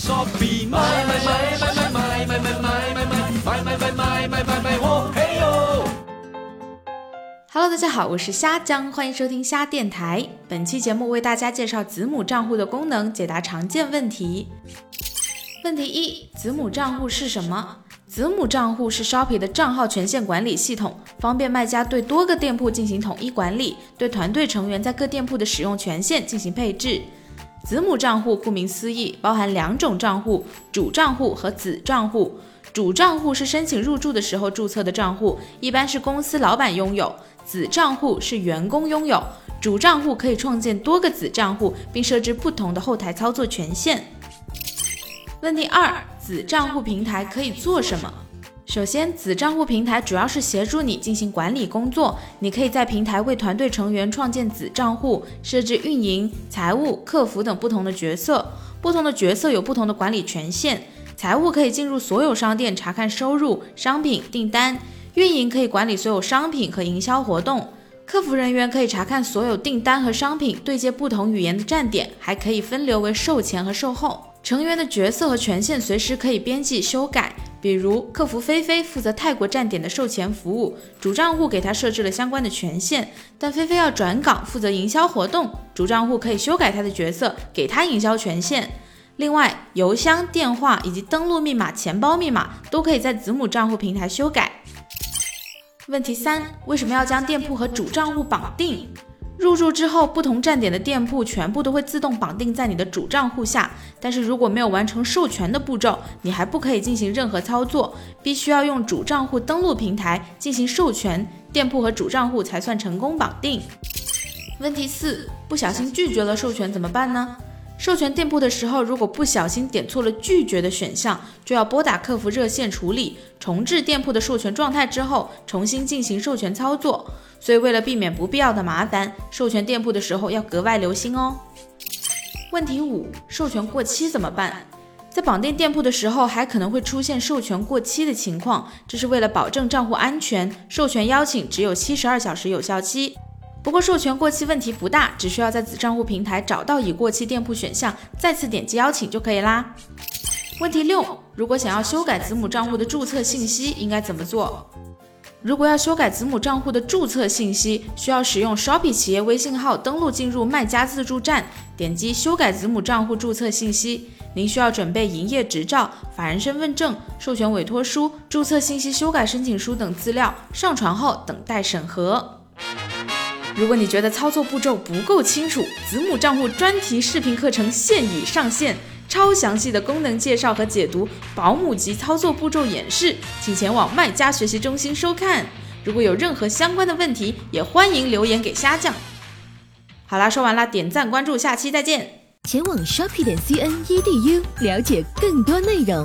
Shopee 买买买买买买买买买买买买买买买买买哦嘿哟。Hello，大家好，我是虾酱，欢迎收听虾电台。本期节目为大家介绍子母账户的功能，解答常见问题。问题一：子母账户是什么？子母账户是 Shopee 的账号权限管理系统，方便卖家对多个店铺进行统一管理，对团队成员在各店铺的使用权限进行配置。子母账户顾名思义，包含两种账户：主账户和子账户。主账户是申请入驻的时候注册的账户，一般是公司老板拥有；子账户是员工拥有。主账户可以创建多个子账户，并设置不同的后台操作权限。问题二：子账户平台可以做什么？首先，子账户平台主要是协助你进行管理工作。你可以在平台为团队成员创建子账户，设置运营、财务、客服等不同的角色。不同的角色有不同的管理权限。财务可以进入所有商店查看收入、商品、订单；运营可以管理所有商品和营销活动；客服人员可以查看所有订单和商品，对接不同语言的站点，还可以分流为售前和售后。成员的角色和权限随时可以编辑修改。比如，客服菲菲负责泰国站点的售前服务，主账户给他设置了相关的权限，但菲菲要转岗负责营销活动，主账户可以修改他的角色，给他营销权限。另外，邮箱、电话以及登录密码、钱包密码都可以在子母账户平台修改。问题三：为什么要将店铺和主账户绑定？入住之后，不同站点的店铺全部都会自动绑定在你的主账户下。但是如果没有完成授权的步骤，你还不可以进行任何操作，必须要用主账户登录平台进行授权，店铺和主账户才算成功绑定。问题四：不小心拒绝了授权怎么办呢？授权店铺的时候，如果不小心点错了拒绝的选项，就要拨打客服热线处理，重置店铺的授权状态之后，重新进行授权操作。所以为了避免不必要的麻烦，授权店铺的时候要格外留心哦。问题五：授权过期怎么办？在绑定店铺的时候，还可能会出现授权过期的情况，这是为了保证账户安全，授权邀请只有七十二小时有效期。不过授权过期问题不大，只需要在子账户平台找到已过期店铺选项，再次点击邀请就可以啦。问题六：如果想要修改子母账户的注册信息，应该怎么做？如果要修改子母账户的注册信息，需要使用 Shopee 企业微信号登录进入卖家自助站，点击修改子母账户注册信息。您需要准备营业执照、法人身份证、授权委托书、注册信息修改申请书等资料，上传后等待审核。如果你觉得操作步骤不够清楚，子母账户专题视频课程现已上线，超详细的功能介绍和解读，保姆级操作步骤演示，请前往卖家学习中心收看。如果有任何相关的问题，也欢迎留言给虾酱。好啦，说完啦，点赞关注，下期再见。前往 shopping 点 cn edu 了解更多内容。